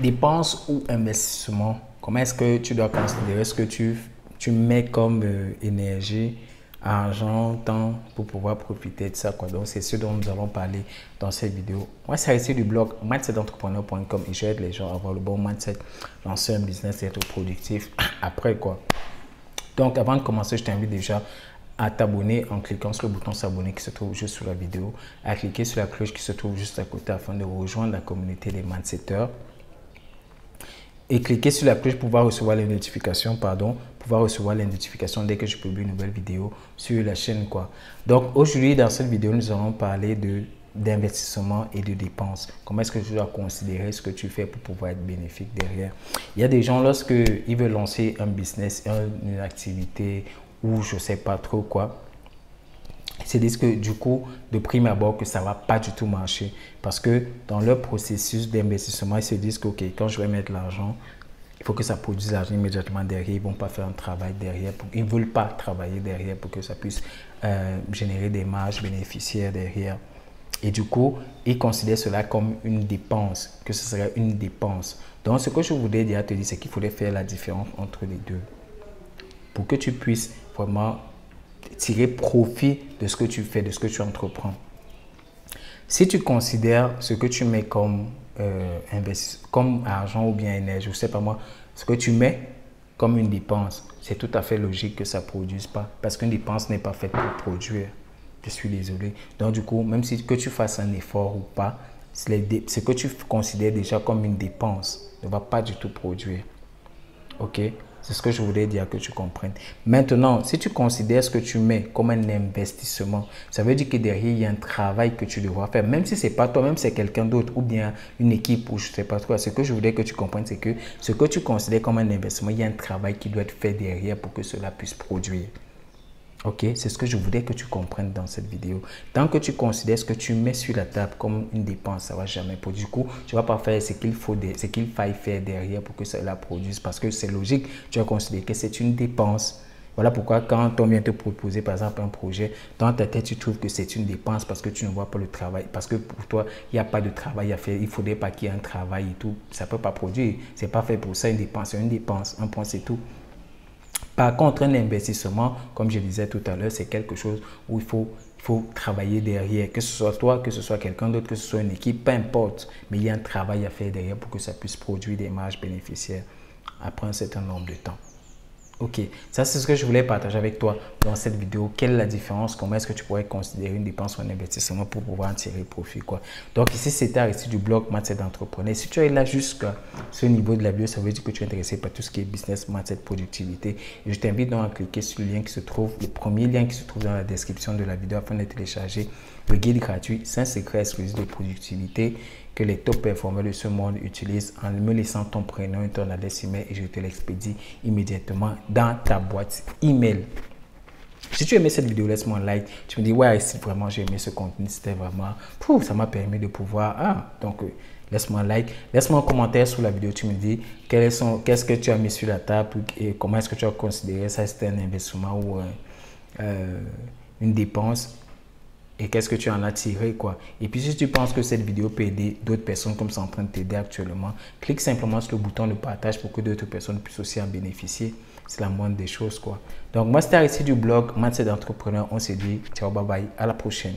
dépense ou investissement, comment est-ce que tu dois considérer ce que tu, tu mets comme euh, énergie, argent, temps pour pouvoir profiter de ça. Quoi. Donc, c'est ce dont nous allons parler dans cette vidéo. Moi, c'est ici du blog mindsetentrepreneur.com et j'aide les gens à avoir le bon mindset, lancer un business être productif après quoi. Donc, avant de commencer, je t'invite déjà à t'abonner en cliquant sur le bouton s'abonner qui se trouve juste sous la vidéo, à cliquer sur la cloche qui se trouve juste à côté afin de rejoindre la communauté des mindsetters et cliquez sur la cloche pour pouvoir recevoir les notifications, pardon, pouvoir recevoir les notifications dès que je publie une nouvelle vidéo sur la chaîne. quoi. Donc aujourd'hui, dans cette vidéo, nous allons parler de d'investissement et de dépenses. Comment est-ce que tu dois considérer ce que tu fais pour pouvoir être bénéfique derrière? Il y a des gens, lorsqu'ils veulent lancer un business, une activité ou je sais pas trop quoi, ils se disent que du coup, de prime abord, que ça va pas du tout marcher. Parce que dans leur processus d'investissement, ils se disent que, OK, quand je vais mettre l'argent, il faut que ça produise l'argent immédiatement derrière. Ils ne vont pas faire un travail derrière. ils ne veulent pas travailler derrière pour que ça puisse euh, générer des marges bénéficiaires derrière. Et du coup, ils considèrent cela comme une dépense, que ce serait une dépense. Donc, ce que je à te dire, c'est qu'il faudrait faire la différence entre les deux. Pour que tu puisses vraiment tirer profit de ce que tu fais, de ce que tu entreprends. Si tu considères ce que tu mets comme, euh, comme argent ou bien énergie, je ne sais pas moi, ce que tu mets comme une dépense, c'est tout à fait logique que ça ne produise pas. Parce qu'une dépense n'est pas faite pour produire. Je suis désolé. Donc du coup, même si que tu fasses un effort ou pas, ce que tu considères déjà comme une dépense ne va pas du tout produire. OK? C'est ce que je voulais dire que tu comprennes. Maintenant, si tu considères ce que tu mets comme un investissement, ça veut dire que derrière, il y a un travail que tu devras faire. Même si ce n'est pas toi, même si c'est quelqu'un d'autre ou bien une équipe ou je ne sais pas trop. Ce que je voulais que tu comprennes, c'est que ce que tu considères comme un investissement, il y a un travail qui doit être fait derrière pour que cela puisse produire. Ok, c'est ce que je voulais que tu comprennes dans cette vidéo. Tant que tu considères ce que tu mets sur la table comme une dépense, ça va jamais produire. Du coup, tu vas pas faire ce qu'il faut, ce qu'il faille faire derrière pour que cela produise. Parce que c'est logique, tu vas considérer que c'est une dépense. Voilà pourquoi quand on vient te proposer par exemple un projet, dans ta tête tu trouves que c'est une dépense parce que tu ne vois pas le travail, parce que pour toi il n'y a pas de travail à faire, il ne faudrait pas qu'il y ait un travail et tout, ça ne peut pas produire, ce n'est pas fait pour ça une dépense, c'est une dépense, un point c'est tout. Par contre, un investissement, comme je disais tout à l'heure, c'est quelque chose où il faut, il faut travailler derrière. Que ce soit toi, que ce soit quelqu'un d'autre, que ce soit une équipe, peu importe. Mais il y a un travail à faire derrière pour que ça puisse produire des marges bénéficiaires après un certain nombre de temps. Ok, ça c'est ce que je voulais partager avec toi dans cette vidéo. Quelle est la différence? Comment est-ce que tu pourrais considérer une dépense ou un investissement pour pouvoir en tirer profit quoi? Donc ici c'était ici du blog Mindset d'entrepreneur. Si tu es là jusqu'à ce niveau de la vidéo, ça veut dire que tu es intéressé par tout ce qui est business, mindset, productivité. Je t'invite donc à cliquer sur le lien qui se trouve, le premier lien qui se trouve dans la description de la vidéo afin de télécharger le guide gratuit 5 secrets exclusifs de productivité que les top performeurs de ce monde utilisent en me laissant ton prénom et ton adresse email et je te l'expédie immédiatement dans ta boîte email. Si tu aimais cette vidéo, laisse-moi un like. Tu me dis, ouais, si vraiment j'ai aimé ce contenu, c'était vraiment, pouf, ça m'a permis de pouvoir, ah, donc, euh, laisse-moi un like. Laisse-moi un commentaire sous la vidéo. Tu me dis, qu'est-ce que tu as mis sur la table et comment est-ce que tu as considéré ça, c'était un investissement ou euh, une dépense? Et qu'est-ce que tu en as tiré quoi. Et puis si tu penses que cette vidéo peut aider d'autres personnes comme c'est en train de t'aider actuellement, clique simplement sur le bouton de partage pour que d'autres personnes puissent aussi en bénéficier. C'est la moindre des choses quoi. Donc moi c'était ici du blog Mindset d'entrepreneur. On se dit ciao bye bye à la prochaine.